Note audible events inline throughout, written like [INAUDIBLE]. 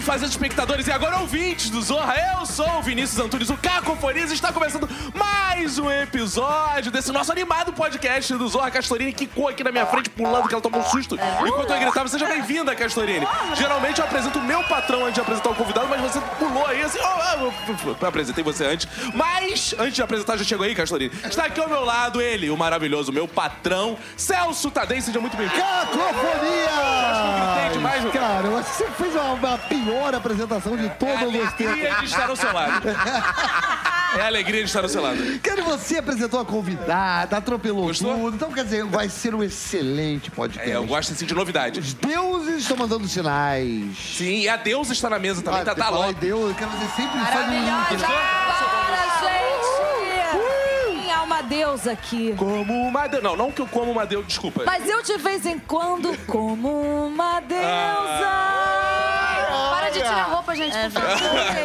fazendo espectadores e agora ouvintes do Zorra? Eu sou o Vinícius Antunes, o Cacofonias, e está começando mais um episódio desse nosso animado podcast do Zorra. Castorini quicou aqui na minha frente, pulando, que ela tomou um susto. Enquanto eu gritava, seja bem-vinda, Castorini. Geralmente eu apresento o meu patrão antes de apresentar o convidado, mas você pulou aí assim. Oh, eu apresentei você antes. Mas, antes de apresentar, já chegou aí, Castorini. Está aqui ao meu lado ele, o maravilhoso, meu patrão, Celso Tadei. Seja muito bem-vindo. Cacofonia! Acho que eu gritei demais, meu Cara, eu acho que você fez uma, uma pior apresentação de É todos a os tempos. alegria de estar ao seu lado. [LAUGHS] É a alegria de estar ao seu lado. Cara, você apresentou a convidada, atropelou Gostou? tudo. Então, quer dizer, vai ser um excelente podcast. É, eu gosto assim de novidade. Os deuses estão mandando sinais. Sim, e a Deus está na mesa também, tá, tá falar em logo. Deus, cara, você sempre faz um link. É uma deusa aqui? Como uma Deus. Não, não que eu como uma Deus, desculpa. Mas eu de vez em quando como uma deusa. Ah. Para de tirar a roupa, gente.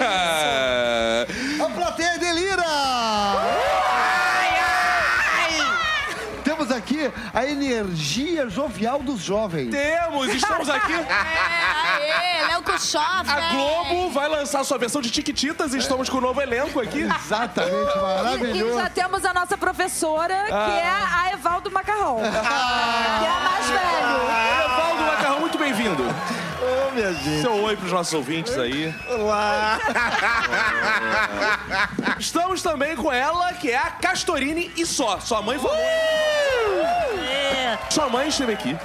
Ah, [LAUGHS] A plateia delira! Temos aqui a energia jovial dos jovens. Temos, estamos aqui. [LAUGHS] É, aê, Léo Kuchoff, A Globo vai lançar sua versão de Tiquititas e estamos com o novo elenco aqui. Exatamente, E, e maravilhoso. já temos a nossa professora, que é a Evaldo Macarrão. que é a mais velho. Evaldo Macarrão, muito bem-vindo. Ô, minha gente. Seu oi pros nossos ouvintes aí. Olá. [LAUGHS] Estamos também com ela, que é a Castorini e só. Sua mãe falou. Sua mãe esteve aqui.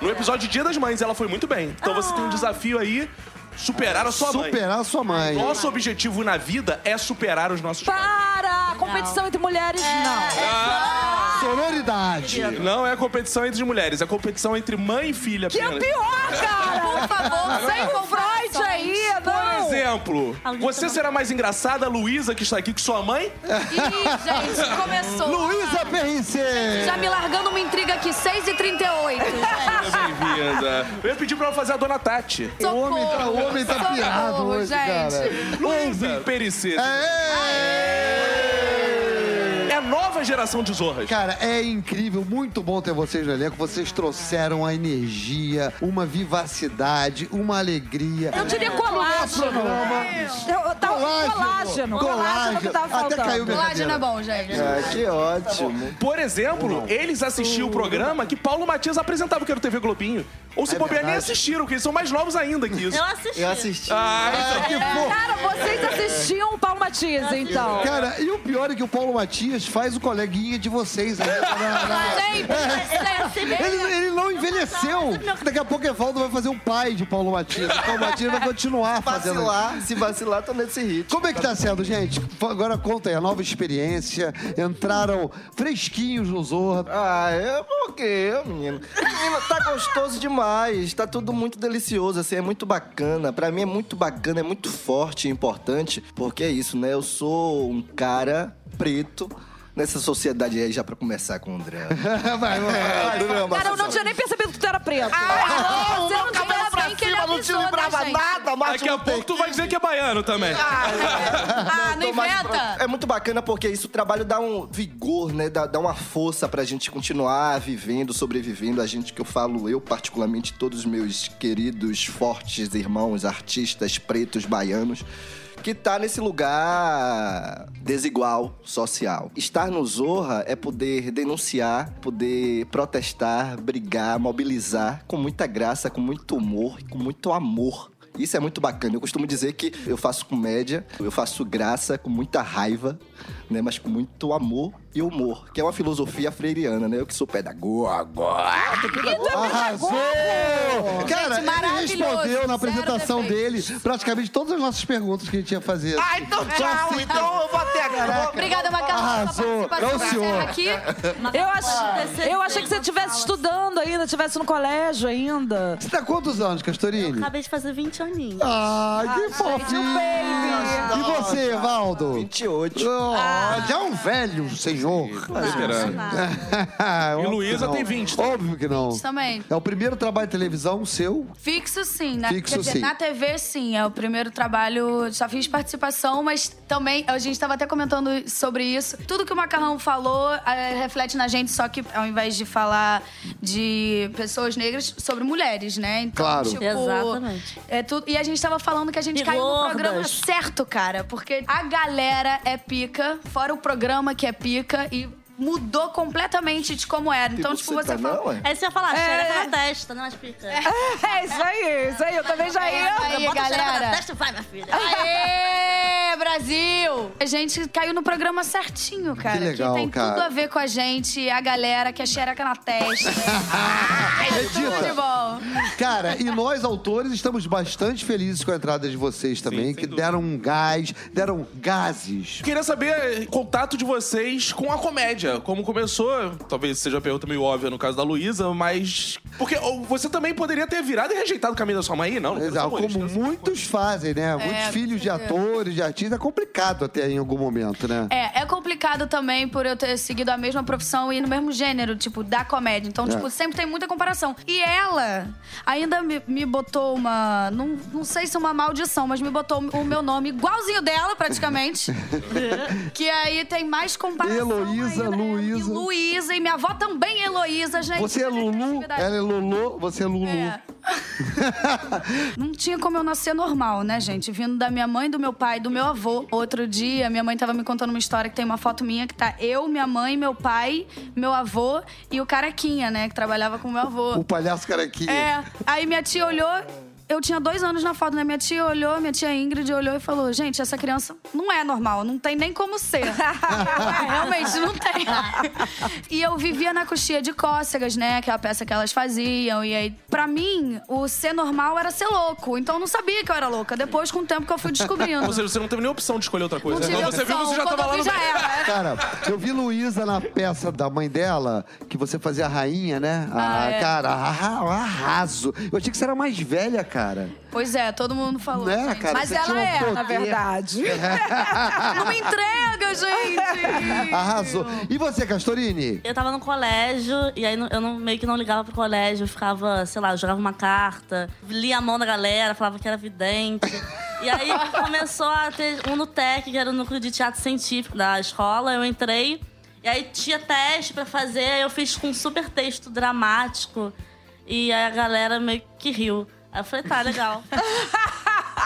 No episódio Dia das Mães, ela foi muito bem. Então você tem um desafio aí, superar a sua mãe. Superar a sua mãe. Nosso objetivo na vida é superar os nossos pais. Para! Competição entre mulheres, não. Sororidade. Não é competição entre mulheres, é competição entre mãe e filha Que é apenas. pior, cara! Por favor, sem o Freud aí, Por não! exemplo, você será mais engraçada, a Luísa, que está aqui com sua mãe? Ih, gente, começou. Luísa PRC. Já me largando uma intriga aqui, 6h38. Seja bem-vinda. Eu ia pedir pra ela fazer a dona Tati. O homem tá, o homem tá Socorro, pirado hoje, gente. cara. Luísa Pericê. Aê! É a nova geração de zorras. Cara, é incrível, muito bom ter vocês no elenco. Vocês trouxeram a energia, uma vivacidade, uma alegria. Eu diria colágeno. Eu- tá- Colágeno. Colágeno que tava Até faltando. caiu minha Colágeno é bom, gente. Ah, que ótimo. Por exemplo, eles assistiam o programa que Paulo Matias apresentava, que era o TV Globinho. Ou se É bobear, nem assistiram, porque eles são mais novos ainda que isso. Eu assisti. Eu assisti. Ah, Ah, que fofo. Cara, vocês assistiam o Paulo Matias, então. Cara, e o pior é que o Paulo Matias faz o coleguinha de vocês aí. [LAUGHS] Sempre. Ele, ele não envelheceu. Daqui a pouco Evaldo vai fazer um pai de Paulo Matias. O Paulo Matias vai continuar fazendo. Vacilar, se vacilar, tô nesse ritmo. Como é que tá sendo, gente? Agora conta aí, a nova experiência. Entraram fresquinhos no Zorra. Ah, é porque, menino. Menino, tá gostoso demais. Tá tudo muito delicioso, assim, é muito bacana. Pra mim é muito bacana, é muito forte e importante. Porque é isso, né? Eu sou um cara preto nessa sociedade aí, já pra começar com o André. [LAUGHS] vai, vai. Vai, do meu Cara, eu não tinha nem percebido que tu era preto. Você não tinha bem que ele avisou, né, gente? nada, Daqui a pouco tu vai dizer que é baiano também. Ah, [LAUGHS] não Tô mais inventa. É muito bacana porque isso o trabalho dá um vigor, né? Dá, dá uma força pra gente continuar vivendo, sobrevivendo. A gente que eu falo, eu particularmente, todos os meus queridos, fortes irmãos, artistas pretos, baianos. Que tá nesse lugar desigual social. Estar no Zorra é poder denunciar, poder protestar, brigar, mobilizar com muita graça, com muito humor e com muito amor. Isso é muito bacana. Eu costumo dizer que eu faço comédia, eu faço graça com muita raiva, né? Mas com muito amor e humor, que é uma filosofia freiriana, né? Eu que sou pedagogo. Arrasou! Cara, ele respondeu na apresentação dele praticamente todas as nossas perguntas que a gente ia fazer. Ah, então tchau! Então eu vou até agora. Obrigada, Macarrão, Arrasou. pela participação. É senhor. Aqui. [LAUGHS] Eu, ach... eu achei que você estivesse estudando ainda, estivesse no colégio ainda. Você tá quantos anos, Castorini? Acabei de fazer 20 aninhos. Ai, que fofinho! E você, Valdo? 28. Oh, já é um velho, sem senhor. Tá esperando. E Luísa tem 20, tá? Óbvio que não. Também. É o primeiro trabalho de televisão seu? Fixo sim, na, Fixo, dizer, sim. na TV sim, é o primeiro trabalho, só fiz participação, mas também a gente estava até comentando sobre isso. Tudo que o Macarrão falou é, reflete na gente, só que ao invés de falar de pessoas negras, sobre mulheres, né? Então, Claro. tipo, Exatamente. É tudo, e a gente tava falando que a gente E caiu no gordas. programa certo, cara, porque a galera é pica, fora o programa que é pica e mudou completamente de como era. Então, tipo, você tá, fala, não, é? Aí você ia falar, É. xereca na testa, não as pica. É isso aí, isso aí. Eu também já É, ia. aí, Bota a xereca na galera. testa vai, minha filha. Aê, Brasil! A gente caiu no programa certinho, cara. Que legal, tem cara. tudo a ver com a gente, a galera que é xereca na testa. é [LAUGHS] tudo de bom. Cara, e nós, autores, estamos bastante felizes com a entrada de vocês também, sem que dúvida. deram um gás, deram gases. Queria saber o contato de vocês com a comédia. Como começou, talvez seja uma pergunta meio óbvia no caso da Luísa, mas. Porque você também poderia ter virado e rejeitado o caminho da sua mãe, não? não Exato, como humorista, muitos fazem, né? Muitos com filhos de atores, de artistas, é complicado até em algum momento, né? É, é complicado também por eu ter seguido a mesma profissão e no mesmo gênero, tipo, da comédia. Então, tipo, sempre tem muita comparação. E ela ainda me, me botou uma. Não, não sei se é uma maldição, mas me botou o meu nome igualzinho dela, praticamente. [LAUGHS] que aí tem mais comparação. Heloísa. Luísa. E Luísa, e minha avó também é Heloísa, gente. Você é Lulu, ela é Lulu, você é Lulu. É. [LAUGHS] Não tinha como eu nascer normal, né, gente? Vindo da minha mãe, do meu pai, do meu avô. Outro dia, minha mãe tava me contando uma história que tem uma foto minha que tá eu, minha mãe, meu pai, meu avô e o Caraquinha, né? Que trabalhava com meu avô. O palhaço carequinha. É. Aí minha tia olhou. Eu tinha dois anos na foto, né? Minha tia olhou, minha tia Ingrid olhou e falou: Gente, essa criança não é normal, não tem nem como ser. [LAUGHS] É, realmente, não tem. E eu vivia na coxia de cócegas, né? Que é a peça que elas faziam. E aí, pra mim, o ser normal era ser louco. Então eu não sabia que eu era louca. Depois, com o tempo que eu fui descobrindo. Ou seja, você não teve nem opção de escolher outra coisa. não tive Quando você viu, você já Quando tava lá eu no vi, já era. [LAUGHS] Cara, eu vi Luísa na peça da mãe dela, que você fazia a rainha, né? Ah, Ah, é. Cara, arra- um arraso. Eu achei que você era mais velha, cara. Pois é, todo mundo falou. Gente. cara? Mas ela um é, na verdade. [LAUGHS] Não me entrega, gente! Arrasou. E você, Castorini? Eu tava no colégio, e aí eu não- meio que não ligava pro colégio. Eu ficava, sei lá, eu jogava uma carta, lia a mão da galera, falava que era vidente. E aí [LAUGHS] começou a ter um no TEC, que era o núcleo de teatro científico da escola. Eu entrei, e aí tinha teste pra fazer, aí eu fiz com um super texto dramático. E aí a galera meio que riu. Aí eu falei, tá, legal. [LAUGHS]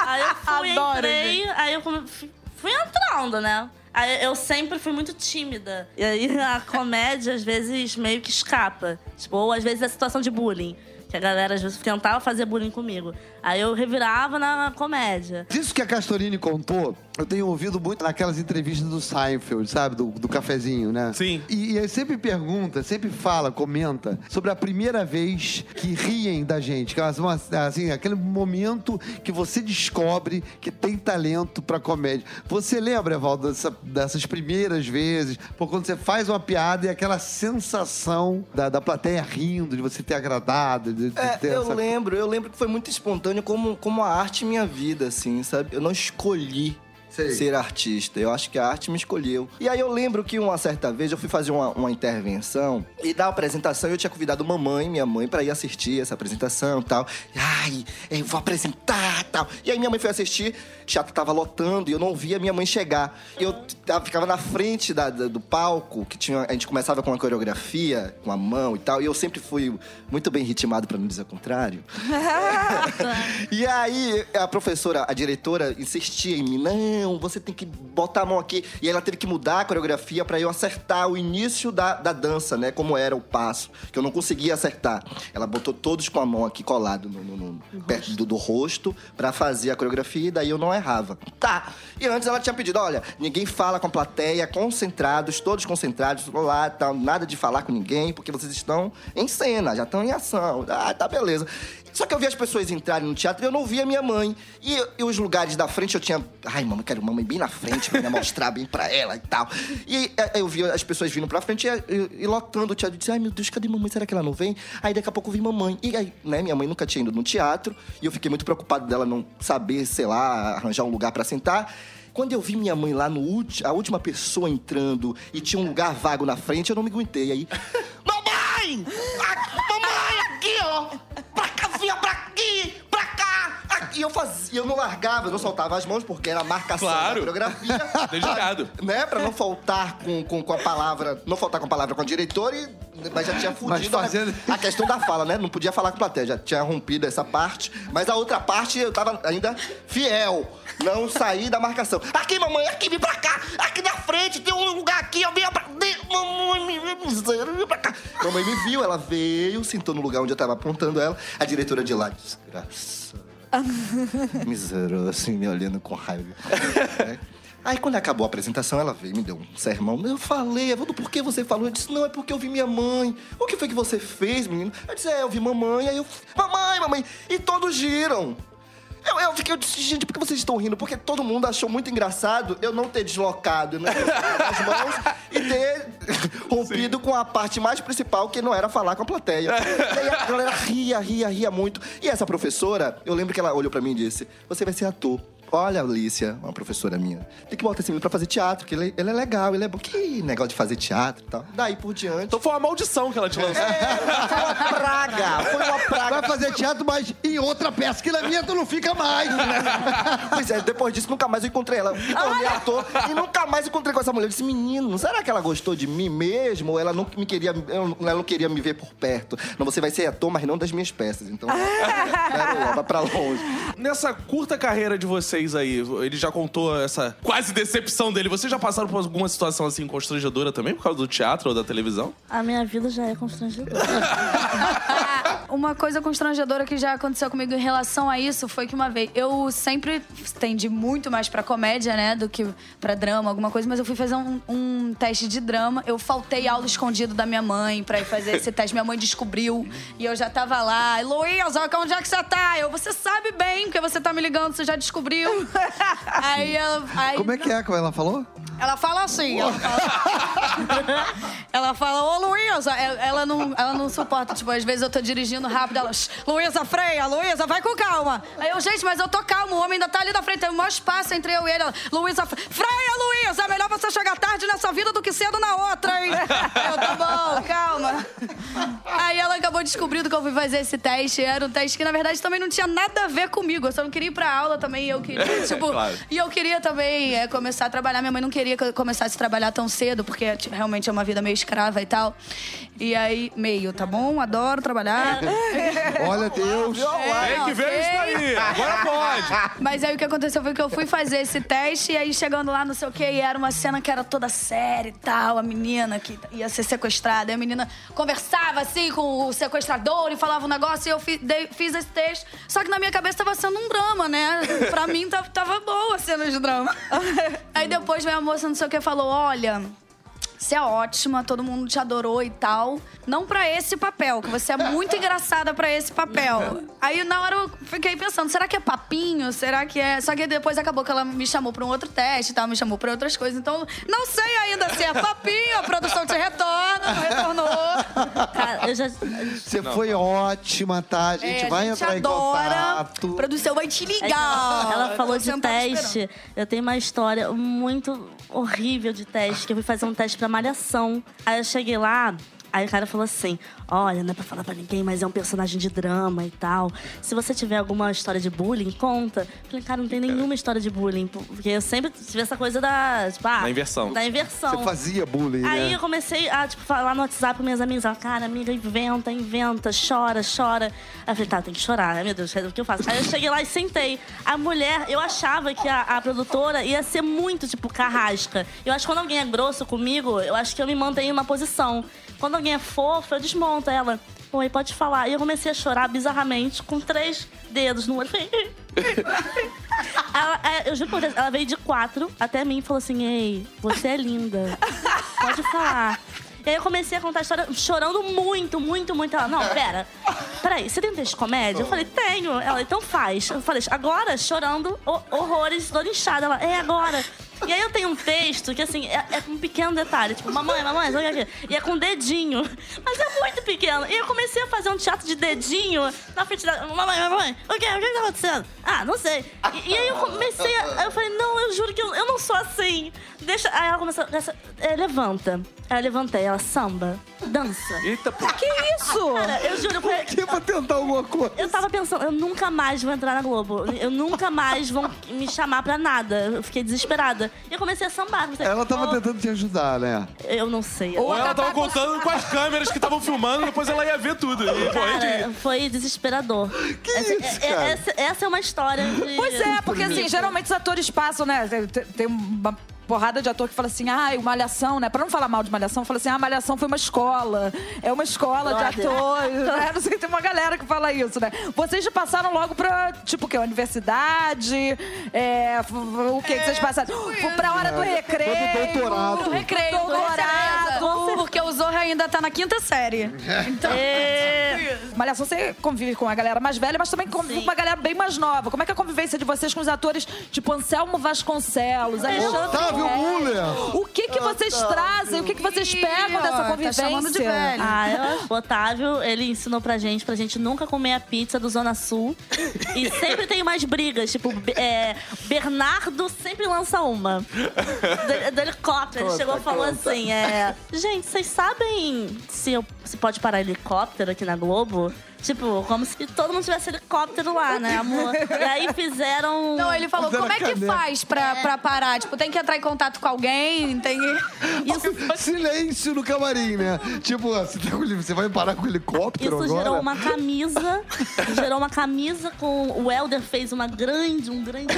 aí eu fui, Adoro, entrei, aí eu fui fui entrando, né? Aí eu sempre fui muito tímida. E aí a comédia, às vezes, meio que escapa. Tipo, ou às vezes é situação de bullying. Que a galera às vezes tentava fazer bullying comigo. Aí eu revirava na comédia. Isso que a Castorini contou, eu tenho ouvido muito naquelas entrevistas do Seinfeld, sabe? Do, do cafezinho, né? Sim. E, e aí sempre pergunta, sempre fala, comenta sobre a primeira vez que riem da gente. Que é uma- assim, aquele momento que você descobre que tem talento pra comédia. Você lembra, Evaldo, dessa- dessas primeiras vezes? Por quando você faz uma piada e aquela sensação da, da plateia rindo, de você ter agradado, de, de É, ter eu essa... lembro, eu lembro que foi muito espontâneo como, como a arte minha vida, assim, sabe? Eu não escolhi Sei. ser artista. Eu acho que a arte me escolheu. E aí eu lembro que uma certa vez eu fui fazer uma, uma intervenção e da apresentação eu tinha convidado mamãe, minha mãe, pra ir assistir essa apresentação e tal. Ai, eu vou apresentar e tal. E aí minha mãe foi assistir, o teatro tava lotando e eu não via minha mãe chegar. E eu t- ficava na frente da- da- do palco, que tinha, a gente começava com uma coreografia, com a mão e tal. E eu sempre fui muito bem ritmado, pra não dizer o contrário. [LAUGHS] [LAUGHS] E aí, a professora, a diretora, insistia em mim: não, você tem que botar a mão aqui. E aí ela teve que mudar a coreografia pra eu acertar o início da, da dança, né? Como era o passo, que eu não conseguia acertar. Ela botou todos com a mão aqui colado no, no- no- perto do, do rosto pra fazer a coreografia e daí eu não errava. Tá. E antes ela tinha pedido: olha, ninguém fala com a plateia, concentrados, todos concentrados, lá, tal, nada de falar com ninguém, porque vocês estão em cena, já estão em ação. Ah, tá beleza. Só que eu via as pessoas entrarem no teatro e eu não via minha mãe. E, e os lugares da frente eu tinha. Ai, mamãe, quero mamãe bem na frente pra mostrar bem pra ela e tal. E é, eu via as pessoas vindo pra frente e, e- lotando o teatro. Eu disse, ai meu Deus, cadê mamãe? Será que ela não vem? Aí daqui a pouco eu vi mamãe. E aí, né, minha mãe nunca tinha ido no teatro. E eu fiquei muito preocupado dela não saber, sei lá, arranjar um lugar pra sentar. Quando eu vi minha mãe lá no último, a última pessoa entrando e tinha um lugar vago na frente, eu não me aguentei. Aí, [LAUGHS] mamãe! A- mamãe, aqui, ó! Aqui eu fazia, eu não largava, eu não soltava as mãos, porque era a marcação Claro. da coreografia. [LAUGHS] Dedicado. né? Pra não faltar com, com, com a palavra, não faltar com a palavra com a diretora, e, mas já tinha fudido a- fazendo- a, questão da fala, né? Não podia falar com a plateia, já tinha rompido essa parte, mas a outra parte eu tava ainda fiel. Não saí da marcação. Aqui, mamãe, aqui, vem pra cá, aqui na frente, tem um lugar aqui, ó, venha pra mamãe, vem pra cá. Mamãe me viu, ela veio, sentou no lugar onde eu tava apontando ela, a diretora de lá, desgraça. [LAUGHS] Miserável, assim, me olhando com raiva. né? Aí, quando acabou a apresentação, ela veio e me deu um sermão. Eu falei, Evandro, por que você falou? Eu disse, não, é porque eu vi minha mãe. O que foi que você fez, menino? Eu disse, é, eu vi mamãe. Aí eu, mamãe, mamãe. E todos giram. Eu, eu fiquei, eu disse, gente, por que vocês estão rindo? Porque todo mundo achou muito engraçado eu não ter deslocado, eu não ter as mãos [LAUGHS] e ter rompido com a parte mais principal, que não era falar com a plateia. [LAUGHS] E aí a galera ria, ria, ria muito. E essa professora, eu lembro que ela olhou pra mim e disse: Você vai ser ator. Olha, Alicia, uma professora minha, tem que botar esse menino pra fazer teatro, que ele, ele é legal, ele é bom. Que negócio de fazer teatro e tal. Daí por diante. Então foi uma maldição que ela te lançou. Foi uma praga, foi uma praga. Vai fazer teatro, mas em outra peça, que na minha tu não fica mais. [LAUGHS] Pois é, depois disso, nunca mais eu encontrei ela. Me tornei ator e nunca mais encontrei com essa mulher. Eu disse, menino, será que ela gostou de mim mesmo? Ou ela não me queria, ela não queria me ver por perto? Não, você vai ser ator, mas não das minhas peças. Então, [LAUGHS] quero leva pra longe. Nessa curta carreira de vocês aí, ele já contou essa quase decepção dele. Vocês já passaram por alguma situação assim constrangedora também por causa do teatro ou da televisão? A minha vida já é constrangedora. [LAUGHS] Uma coisa constrangedora que já aconteceu comigo em relação a isso foi que uma vez eu sempre tendi muito mais pra comédia, né, do que pra drama, alguma coisa, mas eu fui fazer um, um teste de drama. Eu faltei aula escondido da minha mãe pra ir fazer esse teste. Minha mãe descobriu e eu já tava lá. Luísa, onde é que você tá? Eu, você sabe bem porque você tá me ligando, você já descobriu. [LAUGHS] aí ela. Aí, Como é que é? Como ela falou? ela fala assim, ela fala, [LAUGHS] ela fala, ô Luísa, ela não, ela não suporta, tipo, às vezes eu tô dirigindo rápido, ela, "Shh, Luísa, freia, Luísa, vai com calma. Aí eu, gente, mas eu tô calmo, o homem ainda tá ali da frente, tem um maior espaço entre eu e ele. Ela, Luísa, fre- freia, Luísa, é melhor você chegar tarde nessa vida do que cedo na outra, hein? [LAUGHS] Eu, tá bom, calma. Aí ela acabou descobrindo que eu fui fazer esse teste, era um teste que, na verdade, também não tinha nada a ver comigo, eu só não queria ir pra aula também, eu queria, [LAUGHS] tipo, Claro. e eu queria também é, começar a trabalhar. Minha mãe não queria que eu começasse a trabalhar tão cedo, porque t- realmente é uma vida meio escrava e tal. E aí, meio, tá bom? Adoro trabalhar. [LAUGHS] Olha, Deus. Tem que ver isso aí. Agora pode. Mas aí o que aconteceu foi que eu fui fazer esse teste, e aí chegando lá, não sei o quê, e era uma cena que era toda séria e tal, a menina que ia ser sequestrada. E a menina conversava assim com o sequestrador e falava um negócio, e eu fi- dei- fiz esse texto. Só que na minha cabeça tava sendo um drama, né? [LAUGHS] Pra mim tava, tava boa a cena de drama. [LAUGHS] aí depois veio a moça, não sei o que, falou: olha. Você é ótima, todo mundo te adorou e tal. Não pra esse papel, que você é muito [LAUGHS] engraçada pra esse papel. Aí na hora eu fiquei pensando, será que é papinho? Será que é. Só que depois acabou que ela me chamou pra um outro teste e tal, me chamou pra outras coisas. Então, não sei ainda se é papinho, a produção te retorna, não retornou. [LAUGHS] Cara, eu já. Você foi ótima, tá? A gente É, vai a gente entrar em adora. contato. A produção vai te É ligar. Ela falou de não teste. Eu tenho uma história muito horrível de teste, que eu fui fazer um teste pra malhação. Aí eu cheguei lá, aí o cara falou assim: Olha, não é pra falar pra ninguém, mas é um personagem de drama e tal. Se você tiver alguma história de bullying, conta. Eu falei, cara, não tem nenhuma história de bullying. Porque eu sempre tive essa coisa da. Tipo, ah, Da inversão. Da inversão. Você fazia bullying, Aí né? eu comecei a, tipo, falar no WhatsApp com minhas amigas. Cara, amiga, inventa, inventa, chora, chora. Aí eu falei, tá, tem que chorar. Ai, meu Deus, o que eu faço? Aí eu cheguei lá e sentei. A mulher, eu achava que a, a produtora ia ser muito, tipo, carrasca. Eu acho que quando alguém é grosso comigo, eu acho que eu me mantenho em uma posição. Quando alguém é fofo, eu desmonto ela. Oi, pode falar. E eu comecei a chorar bizarramente, com três dedos no olho. Ela, é, eu juro por Deus, ela veio de quatro até mim e falou assim: Ei, você é linda. Pode falar. E aí eu comecei a contar a história chorando muito, muito, muito. Ela, não, pera. Peraí, você tem texto de comédia? Eu falei, tenho. Ela, então faz. Eu falei, agora, chorando ho- horrores, dor inchada. Ela, é agora. E aí eu tenho um texto que, assim, é, é com um pequeno detalhe. Tipo, mamãe, mamãe, sabe o que é? E é com dedinho. Mas é muito pequeno. E eu comecei a fazer um teatro de dedinho na frente da... Mamãe, mamãe, o que? O que tá acontecendo? Ah, não sei. E, e aí eu comecei a... Aí eu falei, não, eu juro que eu, eu não sou assim. Deixa... Aí ela começou... Essa, é, levanta. Aí eu levantei. Ela, samba, dança. Eita, pô. Que isso? Cara, eu juro, falei... Que pra tentar alguma coisa. Eu tava pensando, eu nunca mais vou entrar na Globo. Eu nunca mais vão me chamar pra nada. Eu fiquei desesperada. E eu comecei a sambar. Comecei, Ela tava oh, tentando te ajudar, né? Eu não sei. Ou ela tava contando com as câmeras que estavam filmando, depois ela ia ver tudo. E, pô, Cara, foi desesperador. Que essa, isso, é- cara? essa, essa é uma história de... Pois é, porque assim, geralmente os atores passam, né? Tem, tem uma porrada de ator que fala assim, ah, Malhação, né? Pra não falar mal de Malhação, fala assim, ah, Malhação foi uma escola. É uma escola de atores, né? [LAUGHS] Não sei, tem uma galera que fala isso, né? Vocês já passaram logo pra, tipo, o quê? Universidade? É, o que que vocês passaram? Foi pra hora do recreio. Foi pro doutorado. Do recreio, Doutorado. doutorado. Porque o Zorro ainda tá na quinta série. [LAUGHS] Então, É, [LAUGHS] Malhação, você convive com a galera mais velha, mas também convive Sim. com uma galera bem mais nova. Como é que é a convivência de vocês com os atores tipo Anselmo Vasconcelos, Alexandre Otávio Guedes? Muller. O que que vocês trazem? O que que vocês pegam dessa ó, convivência? Tá chamando de velho. Ah, eu- [LAUGHS] o Otávio, ele ensinou pra gente, pra gente nunca comer a pizza do Zona Sul. E sempre tem umas brigas, tipo, é, Bernardo sempre lança uma. Do, do helicóptero. Ele chegou e falou conta. assim: é, Gente, vocês sabem se, eu- se pode parar helicóptero aqui na Globo? Tipo, como se todo mundo tivesse helicóptero lá, né, amor? E aí fizeram. Não, ele falou, Fizeram como é que caneca. faz pra, pra parar? Tipo, tem que entrar em contato com alguém, tem que... Silêncio no camarim, né? Tipo, você, tá com- você vai parar com o helicóptero Isso agora? gerou uma camisa. gerou uma camisa com. O Helder fez uma grande, um grande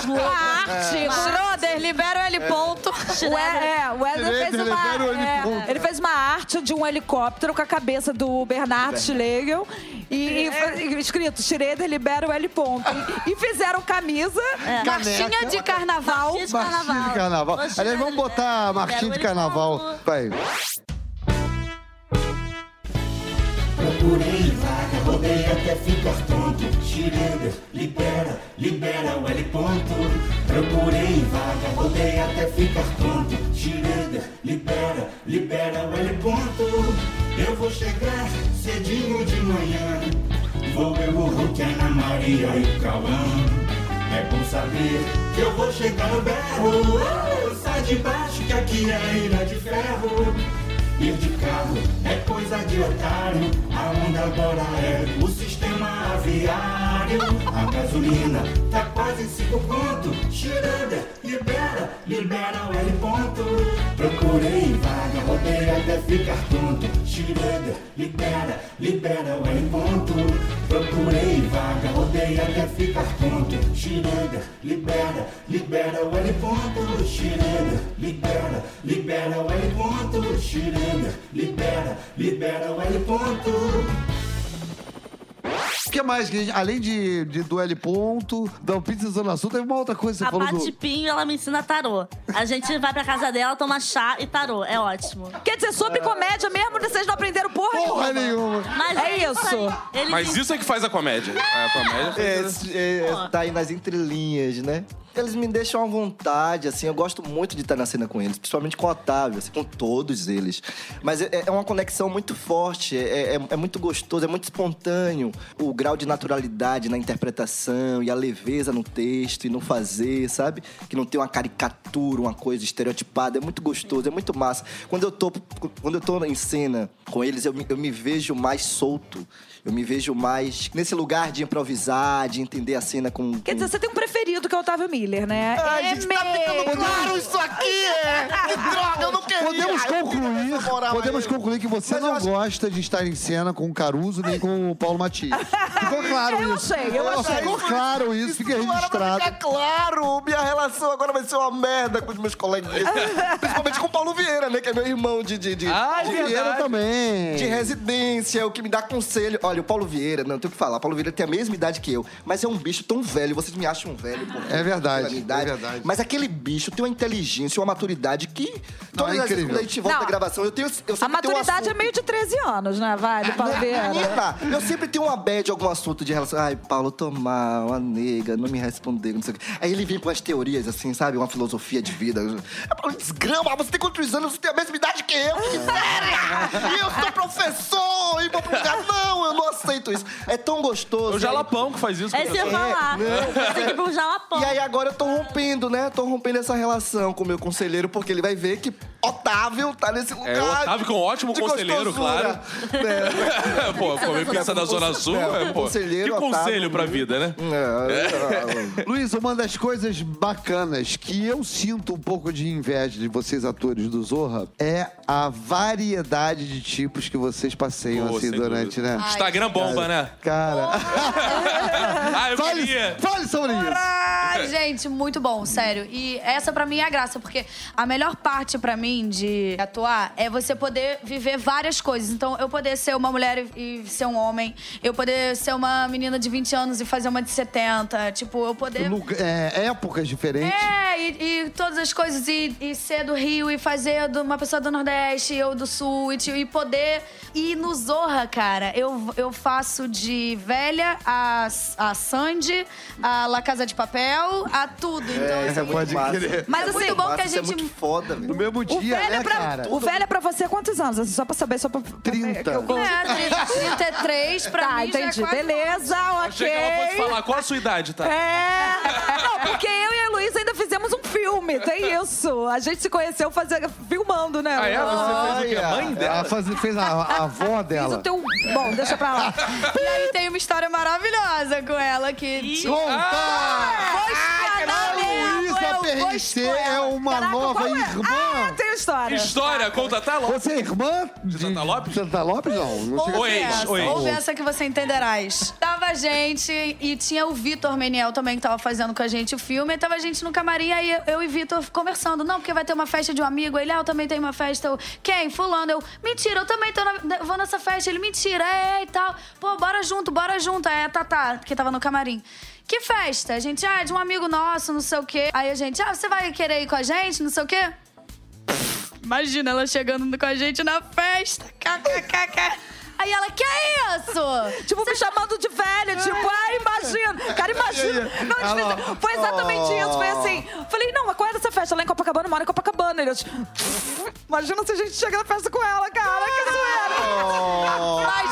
slogan. A arte. Schroeder, libera o L ponto. O, é, é, o Eder Direito, fez ele uma, é, helicóptero. ele fez uma arte de um helicóptero com a cabeça do Bernard Schlegel e, e foi escrito Schroeder libera o L ponto. E, e fizeram camisa. Marchinha de carnaval. Marchinha de Marchinha de carnaval. Marchinha Aliás, vamos botar a marchinha de carnaval. Vai. Procurei vaga, rodei até ficar tonto. Schroeder, libera, libera o L ponto. Procurei vaga, rodei até ficar tonto. Schroeder, libera, libera o L ponto. Eu vou chegar cedinho. Vou o Hulk, a Ana Maria e o Cauã. É bom saber que eu vou chegar no berro. Oh, sai de baixo que aqui é ilha de ferro. Ir de carro é coisa de otário. A onda agora é o sistema aviário. A gasolina tá quase cinco conto. Schroeder, libera, libera o L ponto. Procurei vaga, rodei até ficar tonto. Schroeder, libera, libera o L ponto. Procurei vaga, rodei até ficar tonto. Schroeder, libera, libera o L ponto. Schroeder, libera, libera o L ponto. Schroeder, libera, libera o L ponto. O que mais? que a além de, de do L ponto, da pizza Zona Sul, teve uma outra coisa que você A falou Pati do... Pinho, ela me ensina tarô. A gente vai pra casa dela, toma chá e tarô. É ótimo. Quer dizer, sobre comédia mesmo, vocês não aprenderam porra, Porra nenhuma. Mas É isso. aí. Eles Mas isso é que faz a comédia. A comédia. É, esse- é, tá aí nas entrelinhas, né? Eles me deixam à vontade, assim, eu gosto muito de estar na cena com eles, principalmente com o Otávio, assim, com todos eles. Mas é, é uma conexão muito forte, é, é- é muito gostoso, é muito espontâneo. O grau de naturalidade na interpretação e a leveza no texto e no fazer, sabe? Que não tem uma caricatura, uma coisa estereotipada, é muito gostoso, é muito massa. Quando eu tô, quando eu tô em cena com eles, eu me, eu me vejo mais solto. Eu me vejo mais nesse lugar de improvisar, de entender a cena com. Quer dizer, você tem um preferido que é o Otávio Miller, né? Ai, é gente, tá ficando claro isso aqui! É. Que [LAUGHS] droga, eu não queria! Podemos concluir, podemos concluir que você Mas não acho- gosta de estar em cena com o Caruso nem com o Paulo Matias. Ficou claro Eu isso. achei, eu achei. Ficou claro isso, fica era pra registrado. ficar claro! Minha relação agora vai ser uma merda com os meus coleguinhas. [LAUGHS] Principalmente com o Paulo Vieira, né? Que é meu irmão de, de, de, Ah, de, é Vieira verdade. também. de residência, o que me dá conselho. Olha, o Paulo Vieira, não tenho o que falar. O Paulo Vieira tem a mesma idade que eu, mas é um bicho tão velho. Vocês me acham um velho, porque É verdade, pela minha idade. é verdade. Mas aquele bicho tem uma inteligência, uma maturidade que. Não, é todas as vezes incrível. quando a gente volta Não, da gravação, eu tenho. Eu A tenho um maturidade é meio de 13 anos, né? Vai, do Paulo Vieira. Menina, eu sempre tenho uma bad, algum assunto de relação. Ai, Paulo, tô mal, a nega, não me respondeu, não sei o quê. Aí ele vem com as teorias, assim, sabe? Uma filosofia de vida. Eu falo, desgrama, você tem quantos anos? Você tem a mesma idade que eu, que séria! E eu sou professor! E vou pro lugar. Não, eu não aceito isso. É tão gostoso. O Jalapão que faz isso. com É que eu falar. Tem que ir pro jalapão. E aí agora eu tô rompendo, né? Tô rompendo essa relação com o meu conselheiro, porque ele vai ver que Otávio tá nesse lugar. É, o Otávio que é um ótimo de conselheiro, gostosura. É. pô, comer pizza da Zona Sul, É, é, pô. conselheiro, Que conselho Otávio, pra vida, né? É, é. Luiz, uma das coisas bacanas que eu sinto um pouco de inveja de vocês, atores do Zorra, é a variedade de tipos que vocês passeiam Pô, assim durante, dúvida. né? Instagram bomba, né? Cara, [LAUGHS] Ah, eu fale, queria. fale sobre isso. Ai, gente, muito bom, sério. E essa pra mim é a graça, porque a melhor parte pra mim de atuar é você poder viver várias coisas. Então, eu poder ser uma mulher e e ser um homem, eu poder ser uma menina de 20 anos e fazer uma de 70, tipo, eu poder Lugar- é, épocas diferentes. é, e, e todas as coisas, e, e ser do Rio, e fazer de uma pessoa do Nordeste, eu do Sul, e, e poder ir no Zorra, cara. Eu, eu faço de velha a, a Sandy, a La Casa de Papel, a tudo. Então, É, é assim, muito massa. Mas, É assim, muito o bom massa, que a isso é gente- muito foda, No velho. mesmo O dia, velho, né, é pra, cara? o velho é pra você há quantos anos? Assim, Só pra saber, só pra... 30. que eu- É, 33 pra Tá, mim já é entendi. quase- Beleza, Achei que ela fosse ok. falar qual a sua idade, tá? É. Não, porque eu e a Luísa ainda fizemos um filme, tem isso. A gente se conheceu fazendo, filmando, né? Ah, é? Você fez o quê? A mãe dela? Ela faz- fez a, a avó Fiz dela. o teu... Bom, deixa pra lá. E aí tem uma história maravilhosa com ela que. Conta! Vou explanar PRC é uma Caraca, nova é? irmã. Ah, tem história. História, conta tá. Você é irmã de Santa Lopes? Santa Lopes, não. Não Oi, Ouve essa, oi. ouve essa que você entenderás. Tava a gente e tinha o Vitor Meniel também que tava fazendo com a gente o filme. E tava a gente no camarim, aí eu e Vitor conversando. Não, porque vai ter uma festa de um amigo. Ele, ah, eu também tenho uma festa. Eu, Quem? Fulano. Eu, mentira, eu também tô na- vou nessa festa. Ele, mentira, é, e tal. Pô, bora junto, bora junto. Aí a Tatá, que tava no camarim. Que festa? A gente, ah, é de um amigo nosso, não sei o quê. Aí a gente, ah, você vai querer ir com a gente, não sei o quê? Imagina ela chegando com a gente na festa. KKKK. Aí ela, que é isso? Tipo, me chamando de velha, tipo, ah, imagina. Cara, imagina. Não, a gente fez- foi exatamente isso. Foi assim. Falei, não, mas qual era essa festa? Lá em Copacabana, mora em Copacabana. Ele, imagina se a gente chega na festa com ela, cara. Que zoeira. Mas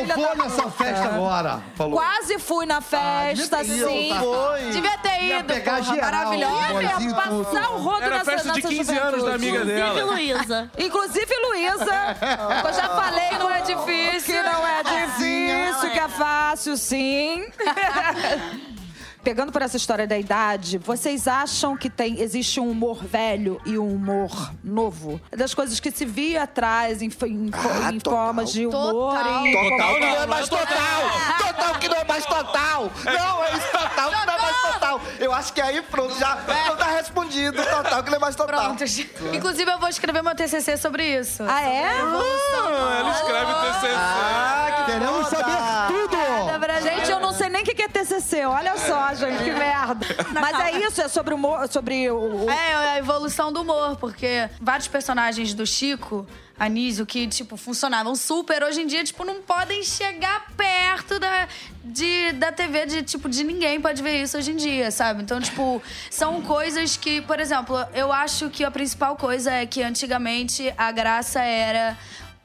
Eu vou nessa festa agora. Falou. Quase fui na festa, devia ter sim. tá? Foi. Devia ter Ia ido, pegar porra, geral, maravilhosa. Ia passar o rodo Era nessa, festa de nessa 15 anos da juventude. amiga Inclusive, dela. Luísa. Inclusive, Luísa, que eu já [LAUGHS] falei, não é difícil. Que não é difícil, que é fácil, sim. [LAUGHS] Pegando por essa história da idade, vocês acham que tem, existe um humor velho e um humor novo? Das coisas que se via atrás em, em, Ah, em total. formas de humor. Total. em- Total que não é Total, mais total. total! Total que não é mais total! Não, é isso, total que não é mais total! Eu acho que aí, pronto, já não tá respondido. Total que não é mais total. Pronto. Inclusive, eu vou escrever meu TCC sobre isso. Ah, é? Ah, ela escreve TCC. Ah, que Queremos saber tudo! Nem o que é TCC. Olha só, gente, que merda. Mas é isso, é sobre o humor, sobre o... o- É, a evolução do humor, porque vários personagens do Chico, Anísio, que, tipo, funcionavam super, hoje em dia, tipo, não podem chegar perto da, de, da TV de, tipo, de ninguém pode ver isso hoje em dia, sabe? Então, tipo, são coisas que, por exemplo, eu acho que a principal coisa é que antigamente a graça era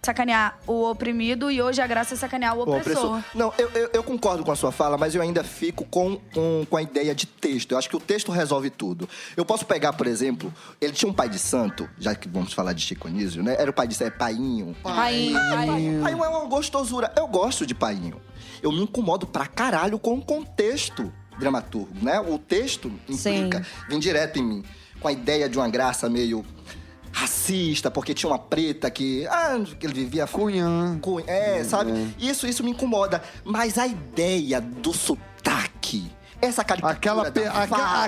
sacanear o oprimido e hoje a graça é sacanear o O opressor. opressor. Não, eu, eu, eu concordo com a sua fala, mas eu ainda fico com, com, com a ideia de texto. Eu acho que o texto resolve tudo. Eu posso pegar, por exemplo, ele tinha um pai de santo, já que vamos falar de Chico Anísio, né? Era o pai de santo, é painho. Painho, painho. Painho é uma gostosura. Eu gosto de painho. Eu me incomodo pra caralho com o contexto dramaturgo, né? O texto implica, vem direto em mim. Com a ideia de uma graça meio racista, porque tinha uma preta que. Ah, que ele vivia. Cunhã. Cunha, é, sabe? Isso, isso me incomoda. Mas a ideia do sotaque. Essa caricatura Aquela pe-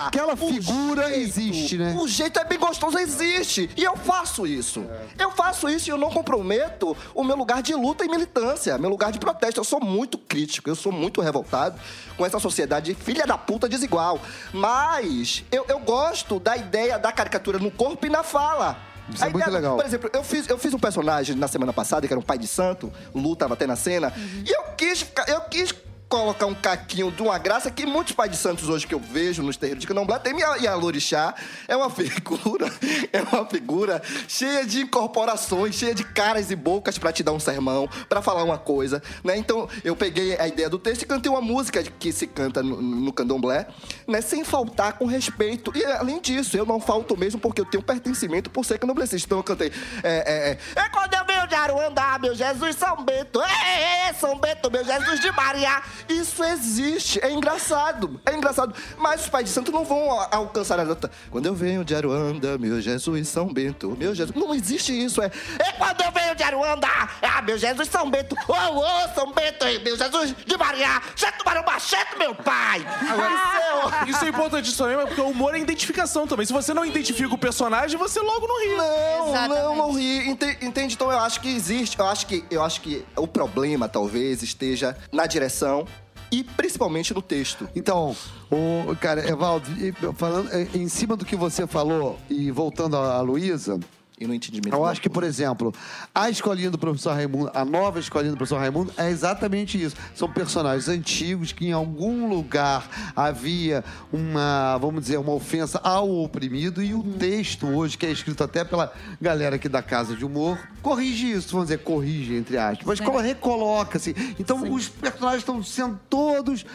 aquela figura existe, né? O jeito é bem gostoso, existe. E eu faço isso. Eu faço isso e eu não comprometo o meu lugar de luta e militância, meu lugar de protesto. Eu sou muito crítico, eu sou muito revoltado com essa sociedade filha da puta desigual. Mas eu, eu gosto da ideia da caricatura no corpo e na fala. Isso é muito ideia- legal. Por exemplo, eu fiz, eu fiz um personagem na semana passada, que era um pai de santo, o Lu tava até na cena, e eu quis, ficar- eu quis colocar um caquinho de uma graça que muitos pais de santos hoje que eu vejo nos terreiros de candomblé tem e a Lorixá é uma [LAUGHS] figura é uma figura cheia de incorporações cheia de caras e bocas pra te dar um sermão pra falar uma coisa né? Então eu peguei a ideia do texto e cantei uma música que se canta no, no candomblé né? Sem faltar com respeito. E além disso eu não falto mesmo porque eu tenho pertencimento por ser candomblessista então eu cantei é, é, é, é quando eu venho de Aruandá meu Jesus São Bento é, é, é, São Bento meu Jesus de Maria isso existe, é engraçado, é engraçado. Mas os pais de santo não vão alcançar a nota. Quando eu venho de Aruanda, meu Jesus São Bento, meu Jesus. Não existe isso, é. É quando eu venho de Aruanda, ah, meu Jesus São Bento, ô, ô, São Bento, meu Jesus de Maria, Cheto Marambá, Cheto, meu pai. Agora, [LAUGHS] Isso é importante também, porque o humor é identificação também. Se você não identifica o personagem, você logo não ri. Não, Exatamente. não, não ri. Ente- Entende? Então eu acho que existe. Eu acho que, eu acho que o problema, talvez, esteja na direção e principalmente no texto. Então, o, cara, Evaldo, falando eh, em cima do que você falou e voltando à Luísa, E no entendimento. eu acho que, por exemplo, a escolinha do professor Raimundo, a nova escolinha do professor Raimundo, é exatamente isso. São personagens antigos que em algum lugar havia uma, vamos dizer, uma ofensa ao oprimido e o texto hoje, que é escrito até pela galera aqui da Casa de Humor, corrige isso, vamos dizer, corrige, entre aspas, mas colo- recoloca, assim. Então, os personagens estão sendo todos,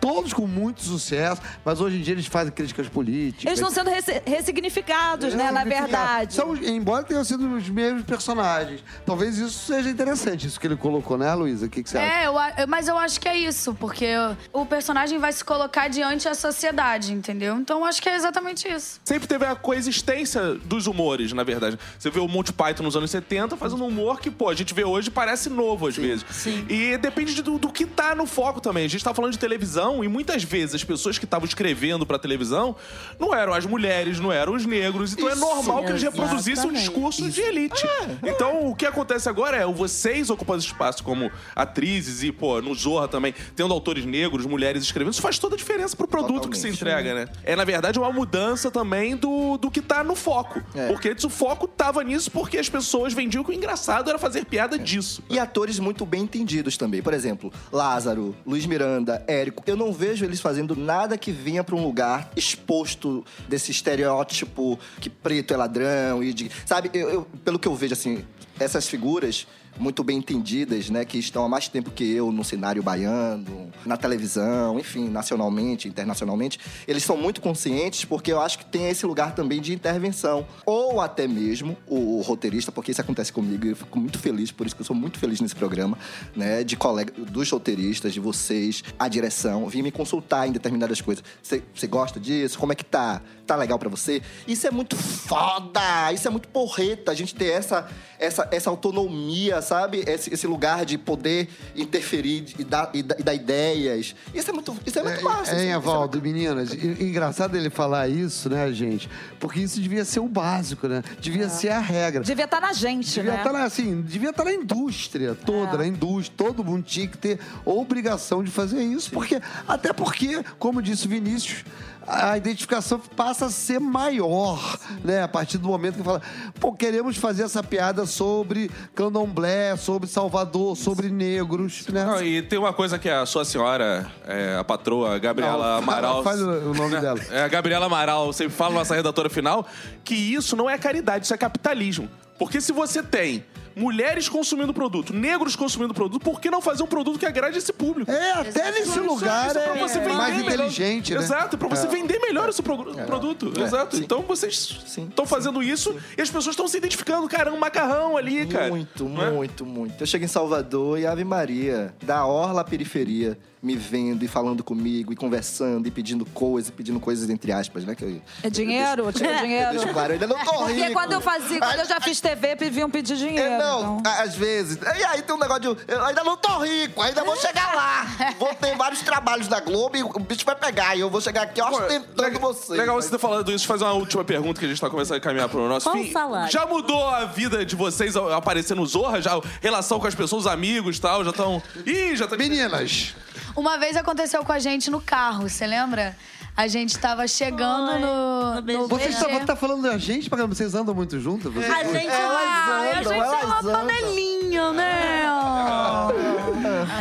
todos com muito sucesso, mas hoje em dia eles fazem críticas políticas. Eles estão sendo ressignificados, né? Na verdade. São, embora tenham sido os mesmos personagens. Talvez isso seja interessante, isso que ele colocou, né, Luísa? O que, que você acha? É, eu a- eu- mas eu acho que é isso, porque o personagem vai se colocar diante da sociedade, entendeu? Então eu acho que é exatamente isso. Sempre teve a coexistência dos humores, na verdade. Você vê o Monty Python nos anos 70 fazendo um humor que, pô, a gente vê hoje e parece novo às vezes. sim. E depende de- do, do que tá no foco também. A gente tá falando de televisão e muitas vezes as pessoas que estavam escrevendo pra televisão não eram as mulheres, não eram os negros. Então é normal que eles reproduzissem um. Discurso de elite. Então o que acontece agora é vocês ocupando espaço como atrizes e, pô, no Zorra também, tendo autores negros, mulheres escrevendo, isso faz toda a diferença pro produto que se Totalmente. entrega, né? É, na verdade, uma mudança também do, do que tá no foco. É. Porque antes o foco tava nisso porque as pessoas vendiam que o engraçado era fazer piada disso. E atores muito bem entendidos também. Por exemplo, Lázaro, Luiz Miranda, Érico. Eu não vejo eles fazendo nada que venha pra um lugar exposto desse estereótipo que preto é ladrão e de. Sabe, eu, eu- pelo que eu vejo, assim, essas figuras muito bem entendidas, né, que estão há mais tempo que eu no cenário baiano, na televisão, enfim, nacionalmente, internacionalmente, eles são muito conscientes porque eu acho que tem esse lugar também de intervenção. Ou até mesmo o, roteirista, porque isso acontece comigo e eu fico muito feliz, por isso que eu sou muito feliz nesse programa, né, de colega, dos roteiristas, de vocês, a direção, vir me consultar em determinadas coisas. Você gosta disso? Como é que tá? Tá legal pra você? Isso é muito foda! Isso é muito porreta, a gente ter essa, essa, essa autonomia, sabe? Esse, esse lugar de poder interferir e dar, e e dar ideias. Isso é muito, isso é muito massa. É, isso- hein, isso é Evaldo, meninas? E- Engraçado ele falar isso, né, gente? Porque isso devia ser o básico, né? Devia ser a regra. Devia estar na gente, Devia né? estar na, assim, devia estar na indústria toda, É. na indústria. Todo mundo tinha que ter obrigação de fazer isso. Porque, até porque, como disse o Vinícius, a identificação passa a ser maior, né? A partir do momento que fala, pô, queremos fazer essa piada sobre candomblé, sobre Salvador, sobre negros, né? Não, e tem uma coisa que a sua senhora, é, a patroa Gabriela Não, [LAUGHS] Amaral. faz o- o [LAUGHS] nome dela. É, a Gabriela Amaral sempre fala, nossa redatora final, que isso não é caridade, isso é capitalismo. Porque se você tem mulheres consumindo produto, negros consumindo produto, por que não fazer um produto que agrade esse público? É, até nesse lugar Isso é pra é, você vender mais melhor. inteligente, né? Exato, pra você É. vender melhor esse pro- produto. Exato. sim. Então vocês estão fazendo isso e as pessoas estão se identificando. Caramba, um macarrão ali, cara. Muito, Não é? muito, muito. Eu chego em Salvador e Ave Maria, da orla à periferia, me vendo e falando comigo, e conversando, e pedindo coisas, pedindo coisas entre aspas, né? Que eu, É dinheiro? Tipo [LAUGHS] eu dinheiro? deixo claro, eu ainda não tô rico. Porque quando eu fazia, quando eu já fiz TV, vinham pedir dinheiro. É, Não, então. às vezes. E aí tem um negócio de. Eu ainda não tô rico, ainda vou chegar lá. [LAUGHS] Vou ter vários trabalhos da Globo e o bicho vai pegar. E eu vou chegar aqui ostentando Legal- você. Legal você ter falado isso. Fazer uma última pergunta que a gente tá começando a caminhar pro nosso Qual fim. salário? Já mudou a vida de vocês ao aparecer no Zorra? Já relação com as pessoas, os amigos e tal? Já estão. Ih, já tá. Meninas, Uma vez aconteceu com a gente no carro, você lembra? A gente tava chegando Foi, no, no BG. no você BG. tá, tá falando da gente, porque vocês andam muito juntos? Vocês A gente Ah, a andam, gente elas é uma andam. panelinha, né?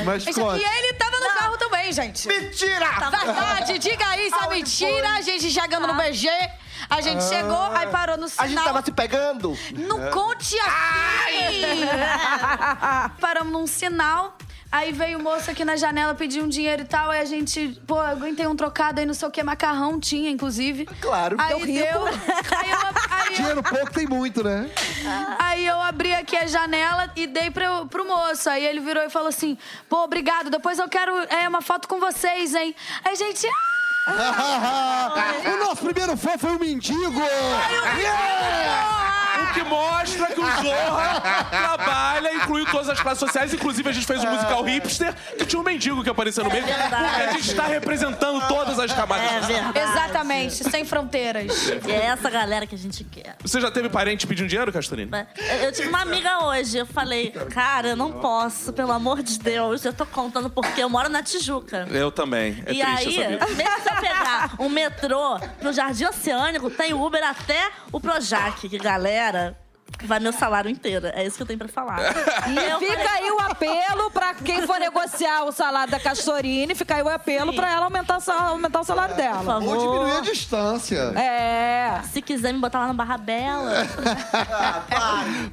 Mas E conte. ele tava no carro também, gente. Mentira! Verdade, diga aí se é mentira. A gente chegando no BG, a gente chegou, aí parou no sinal. A gente tava se pegando. Não conte assim! Paramos num sinal. Aí veio o moço aqui na janela pedir um dinheiro e tal. Aí a gente, pô, eu aguentei um trocado aí, não sei o que, macarrão tinha, inclusive. Claro. Aí Deu rico. deu. Aí eu, aí, eu, Dinheiro pouco tem muito, né? aí eu abri aqui a janela e dei pro, pro moço. Aí ele virou e falou assim: pô, obrigado, depois eu quero é, uma foto com vocês, hein? Aí a gente. "Ah!" [LAUGHS] o nosso primeiro fã foi o mendigo! O que mostra que o Zorra trabalha, incluiu todas as classes sociais. Inclusive, a gente fez um musical hipster que tinha um mendigo que apareceu no meio. Porque a gente está representando todas as camadas. É verdade. Exatamente, sem fronteiras. E é essa galera que a gente quer. Você já teve parente pedindo dinheiro, Castorina? Eu- tive uma amiga hoje, eu falei, cara, eu não posso, pelo amor de Deus. Eu tô contando porque eu moro na Tijuca. Eu também. É e aí, mesmo se eu pegar um metrô pro Jardim Oceânico, tem Uber até o Projac, que galera. data Vai meu salário inteiro. É isso que eu tenho pra falar. [LAUGHS] E fica falei, aí o apelo pra quem for negociar o salário da Castorine, fica aí o apelo Sim. pra ela aumentar, aumentar o salário Por dela. Ou favor. diminuir a distância. É. Se quiser me botar lá no Barra Bela. [LAUGHS]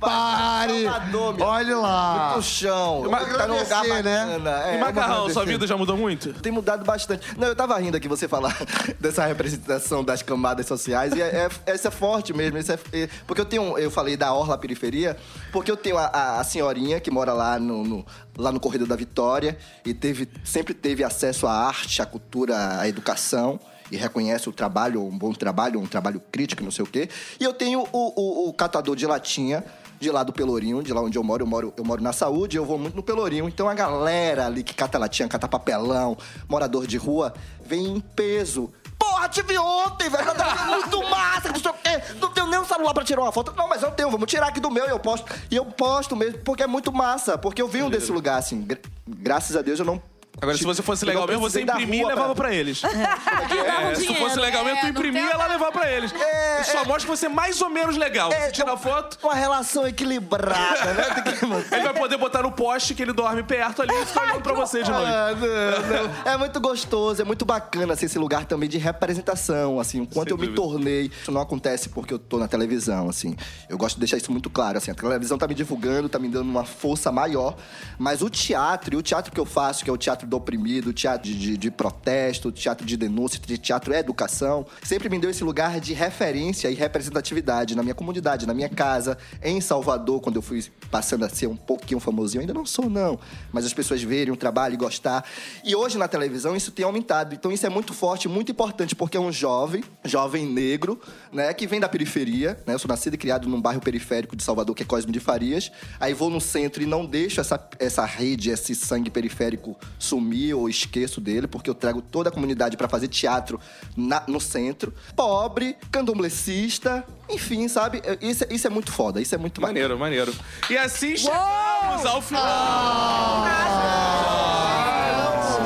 Pare! Salvador, meu. Olha lá! No chão. Tá num lugar né? bacana. É, E macarrão, sua vida já mudou muito? Tem mudado bastante. Não, eu tava rindo aqui você falar [LAUGHS] dessa representação das camadas sociais. E é, é, essa é forte mesmo. Isso é, é- porque eu tenho. Eu falei da Orla Periferia, porque eu tenho a, a- a senhorinha que mora lá no, no- lá no Corredor da Vitória e teve, sempre teve acesso à arte, à cultura, à educação. E reconhece o trabalho, um bom trabalho, um trabalho crítico, não sei o quê. E eu tenho o, o, o catador de latinha, de lá do Pelourinho, de lá onde eu moro, eu moro, eu moro na saúde, eu vou muito no Pelourinho. Então a galera ali que cata latinha, cata papelão, morador de rua, vem em peso. Porra, te vi ontem, velho. Tá [LAUGHS] muito massa, não sei o quê. Não tenho nem um celular pra tirar uma foto. Não, mas eu tenho, vamos tirar aqui do meu e eu posto. E eu posto mesmo, porque é muito massa. Porque eu venho desse lugar, assim. gra- graças a Deus eu não. Agora, se você fosse legal mesmo, você imprimia e levava pra eles. Um [LAUGHS] É, se fosse legal mesmo, tu É, imprimia e ela levava pra eles. É, Só mostra que você é mais ou menos legal. É, Você tira a foto, Uma relação equilibrada, né? Tem que [LAUGHS] ele vai poder botar no poste que ele dorme perto ali e fica olhando pra você de noite. Ah, não, não. É muito gostoso, é muito bacana assim, esse lugar também de representação, assim, o quanto Sem eu me dúvida. tornei. Isso não acontece porque eu tô na televisão, assim. Eu gosto de deixar isso muito claro, assim, a televisão tá me divulgando, tá me dando uma força maior, mas o teatro, e o teatro que eu faço, que é o teatro do oprimido, teatro de, de, de protesto, teatro de denúncia, de teatro educação, sempre me deu esse lugar de referência e representatividade na minha comunidade, na minha casa, em Salvador, quando eu fui passando a ser um pouquinho famosinho, ainda não sou não, mas as pessoas verem o trabalho e gostar. E hoje na televisão isso tem aumentado, então isso é muito forte, muito importante, porque é um jovem, jovem negro, né, que vem da periferia, né, eu sou nascido e criado num bairro periférico de Salvador, que é Cosme de Farias, aí vou no centro e não deixo essa, essa rede, esse sangue periférico sumir ou esqueço dele, porque eu trago toda a comunidade para fazer teatro na- no centro. Pobre, candomblessista, enfim, sabe? Isso, é- isso é muito foda, isso é muito bacana. Maneiro, maneiro. E assim chegamos ao final.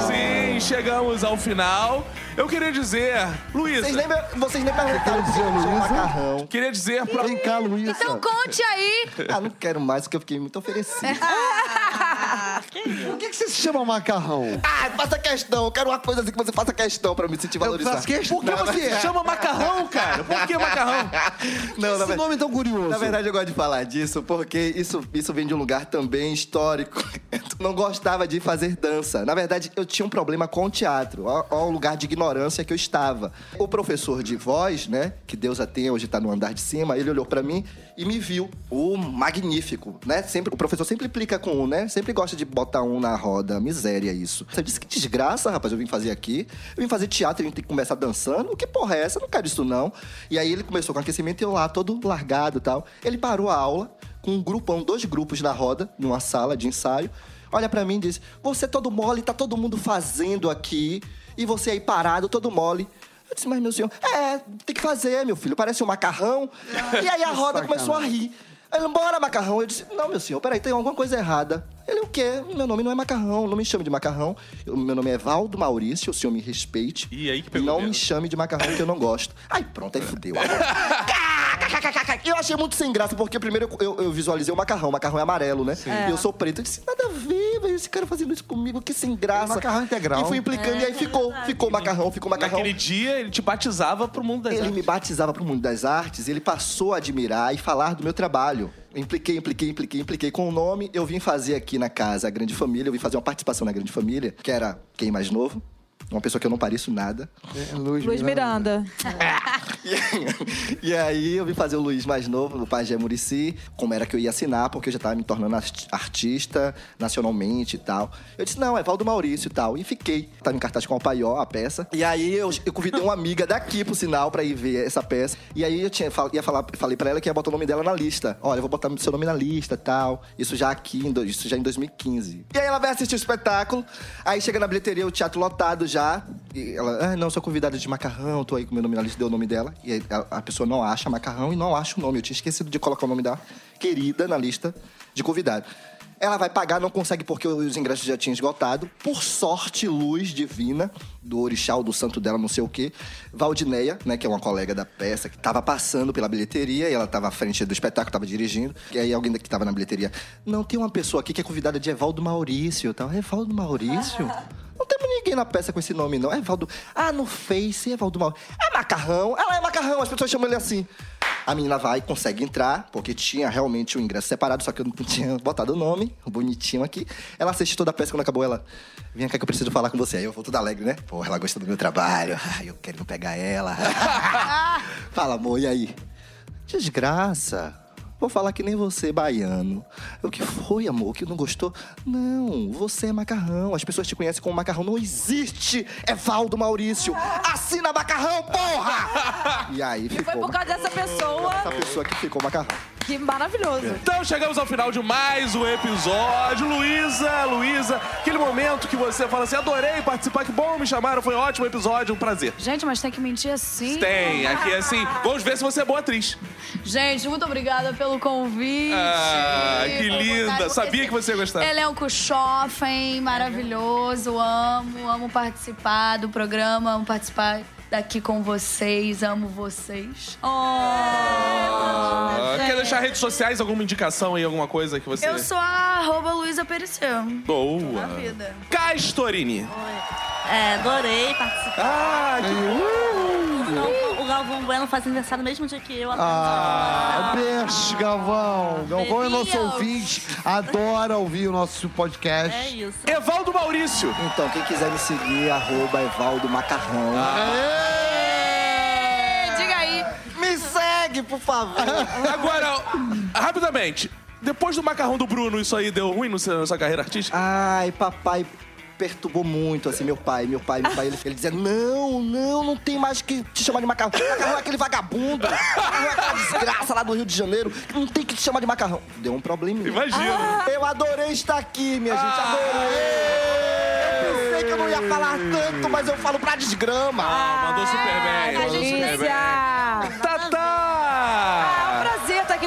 Sim, chegamos ao final. Eu queria dizer, Luísa, Vocês nem, me- vocês nem perguntaram dizer, Luísa? macarrão. queria dizer pra... Vem cá, Luísa. Então conte aí. Ah, não quero mais, porque eu fiquei muito oferecido. [LAUGHS] Por que, que você se chama macarrão? ah, faça questão. Eu quero uma coisa assim que você faça questão pra me sentir Eu valorizado. faço questão. Por que você chama macarrão, cara? Por que macarrão? [LAUGHS] Não, na Esse verdade... nome tão curioso. Na verdade, eu gosto de falar disso porque isso, isso vem de um lugar também histórico. [LAUGHS] Eu não gostava de fazer dança. Na verdade, eu tinha um problema com o teatro. Ó o lugar de ignorância que eu estava. O professor de voz, né, que Deus a tem, hoje tá no andar de cima, ele olhou pra mim e me viu. O magnífico, né? Sempre, o professor sempre implica com um, né? Sempre gosta de botar um na roda. Miséria isso. Você disse que desgraça, rapaz, eu vim fazer aqui. Eu vim fazer teatro e a gente tem que começar dançando. Que porra é essa? Eu não quero isso, não. E aí ele começou com aquecimento e eu lá, todo largado e tal. Ele parou a aula, com um grupão, dois grupos na roda, numa sala de ensaio. Olha pra mim e diz: Você é todo mole, tá todo mundo fazendo aqui. E você aí parado, todo mole. Eu disse, mas meu senhor, é, tem que fazer, meu filho, parece um macarrão. [LAUGHS] E aí a roda começou a rir. Ele, bora, macarrão. Eu disse, não, meu senhor, peraí, tem alguma coisa errada. Ele, o quê? Meu nome não é macarrão, não me chame de macarrão. Eu- meu nome é Valdo Maurício, o senhor me respeite. Ih, aí que pegou Não mesmo. me chame de macarrão que eu não gosto. Aí pronto, aí fudeu. [LAUGHS] Eu achei muito sem graça, porque primeiro eu, eu- eu visualizei o macarrão. O macarrão é amarelo, né? E eu sou preto. Eu disse, nada a ver. Esse cara fazendo isso comigo, que sem graça. macarrão integral. E fui implicando, e aí ficou. Ficou macarrão, ficou macarrão. Naquele dia, ele te batizava pro mundo das Ele artes. me batizava pro mundo das artes e ele passou a admirar e falar do meu trabalho. Impliquei, impliquei, impliquei, impliquei com o nome. Eu vim fazer aqui na casa a Grande Família, eu vim fazer uma participação na Grande Família, que era quem mais novo. Uma pessoa que eu não pareço nada. É, Luiz, Luiz Miranda. [LAUGHS] E, e aí eu vim fazer o Luiz mais novo, no Pajé Murici, como era que eu ia assinar, porque eu já tava me tornando art- artista nacionalmente e tal. Eu disse, não, é Valdo Maurício e tal. E fiquei. Tava em cartaz com o Paió, a peça. E aí eu, eu convidei uma amiga daqui pro sinal pra ir ver essa peça. E aí eu tinha, ia falar, falei pra ela que ia botar o nome dela na lista. Olha, eu vou botar seu nome na lista e tal. Isso já aqui, isso já em 2015. E aí ela vai assistir o espetáculo. Aí chega na bilheteria, o teatro lotado já. Ela, ah, não, sou convidada de macarrão, tô aí com meu nome na lista, deu o nome dela. E a, a pessoa não acha macarrão e não acha o nome. Eu tinha esquecido de colocar o nome da querida na lista de convidado. Ela vai pagar, não consegue porque os ingressos já tinham esgotado. Por sorte, luz divina do orixá ou do santo dela, não sei o quê. Valdineia, né, que é uma colega da peça, que tava passando pela bilheteria e ela tava à frente do espetáculo, tava dirigindo. E aí alguém que tava na bilheteria, não, tem uma pessoa aqui que é convidada de Evaldo Maurício. Tal. Evaldo Maurício? [LAUGHS] Não temos ninguém na peça com esse nome, não. É Evaldo. Ah, no Face, Evaldo Maurício. É macarrão. Ela é macarrão, as pessoas chamam ele assim. A menina vai consegue entrar, porque tinha realmente o ingresso separado, só que eu não tinha botado o nome, bonitinho aqui. Ela assiste toda a peça quando acabou, ela. Vem cá que eu preciso falar com você. Aí eu vou toda alegre, né? Pô, ela gosta do meu trabalho. [LAUGHS] Ai, eu quero pegar ela. [LAUGHS] Fala, amor, e aí? Desgraça. Vou falar que nem você, baiano. O que foi, amor? Que não gostou? Não, você é macarrão. As pessoas te conhecem como macarrão. Não existe Evaldo Maurício. Assina macarrão, porra! [LAUGHS] E aí ficou. Foi por causa dessa pessoa. Essa pessoa que ficou macarrão. Que maravilhoso. Então chegamos ao final de mais um episódio. Luísa, Luísa, aquele momento que você fala assim: adorei participar, que bom me chamaram, foi um ótimo episódio, um prazer. Gente, mas tem que mentir assim. Tem, aqui assim, vamos ver se você é boa atriz. Gente, muito obrigada pelo convite. Ah, que linda. Sabia que você ia gostar. Elenco Schoffen, maravilhoso. Amo, amo participar do programa, amo participar daqui com vocês, amo vocês. Ah, quer deixar redes sociais, alguma indicação aí, alguma coisa que você. Eu sou a arroba Luísa Periceu. Boa. Na vida. Castorini. É, adorei participar. Ah, que Não, o Galvão Bueno faz aniversário no mesmo dia que eu. Ah, beijo, Galvão. Galvão é nosso ouvinte, adora ouvir o nosso podcast. É isso. Evaldo Maurício. Então, quem quiser me seguir, arroba Evaldo Macarrão. Diga aí. Me segue, por favor. [LAUGHS] Agora, rapidamente. Depois do macarrão do Bruno, isso aí deu ruim na sua carreira artística? Ai, papai perturbou muito, assim, meu pai. Meu pai, meu pai, ele, ele dizia, não, não, não tem mais que te chamar de macarrão. Macarrão é aquele vagabundo. Macarrão é aquela desgraça lá do Rio de Janeiro. Não tem que te chamar de macarrão. Deu um probleminha. Imagina. Eu adorei estar aqui, minha gente, adorei. Eu pensei que eu não ia falar tanto, mas eu falo pra desgrama. Ah, mandou super bem. Mandou super bem.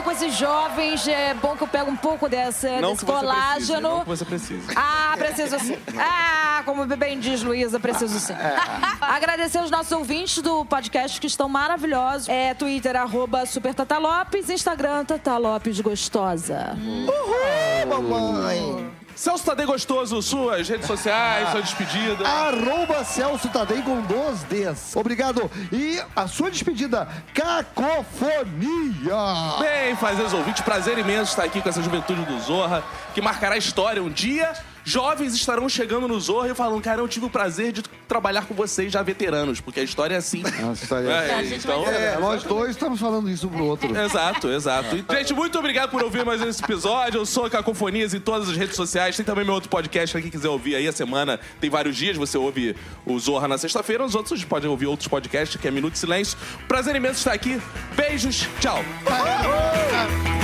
Com esses jovens. É bom que eu pego um pouco dessa, Não desse que você precise, colágeno. não que você precisa. Ah, preciso sim. [LAUGHS] Ah, como bem diz Luísa, preciso sim. [LAUGHS] Agradecer os nossos ouvintes do podcast que estão maravilhosos. É Twitter, arroba Super Tata Lopes, Instagram, Tata Lopes Gostosa. Mamãe. Celso Tadei Gostoso, suas redes sociais, sua despedida. Arroba Celso Tadei com dois Ds. Obrigado. E a sua despedida, cacofonia. Bem, fazer ouvintes, prazer imenso estar aqui com essa juventude do Zorra, que marcará a história um dia. Jovens estarão chegando no Zorra e falando, cara, eu tive o prazer de trabalhar com vocês já veteranos, porque a história é assim. Nossa, é- É, A então, É, nós dois estamos falando isso um pro outro. [LAUGHS] Exato, exato. E, gente, muito obrigado por ouvir mais esse episódio. Eu sou Cacofonias em todas as redes sociais. Tem também meu outro podcast pra quem quiser ouvir aí a semana. Tem vários dias, você ouve o Zorra na sexta-feira. Os outros podem ouvir outros podcasts, que é Minuto de Silêncio. Prazer imenso estar aqui. Beijos, tchau. Aê!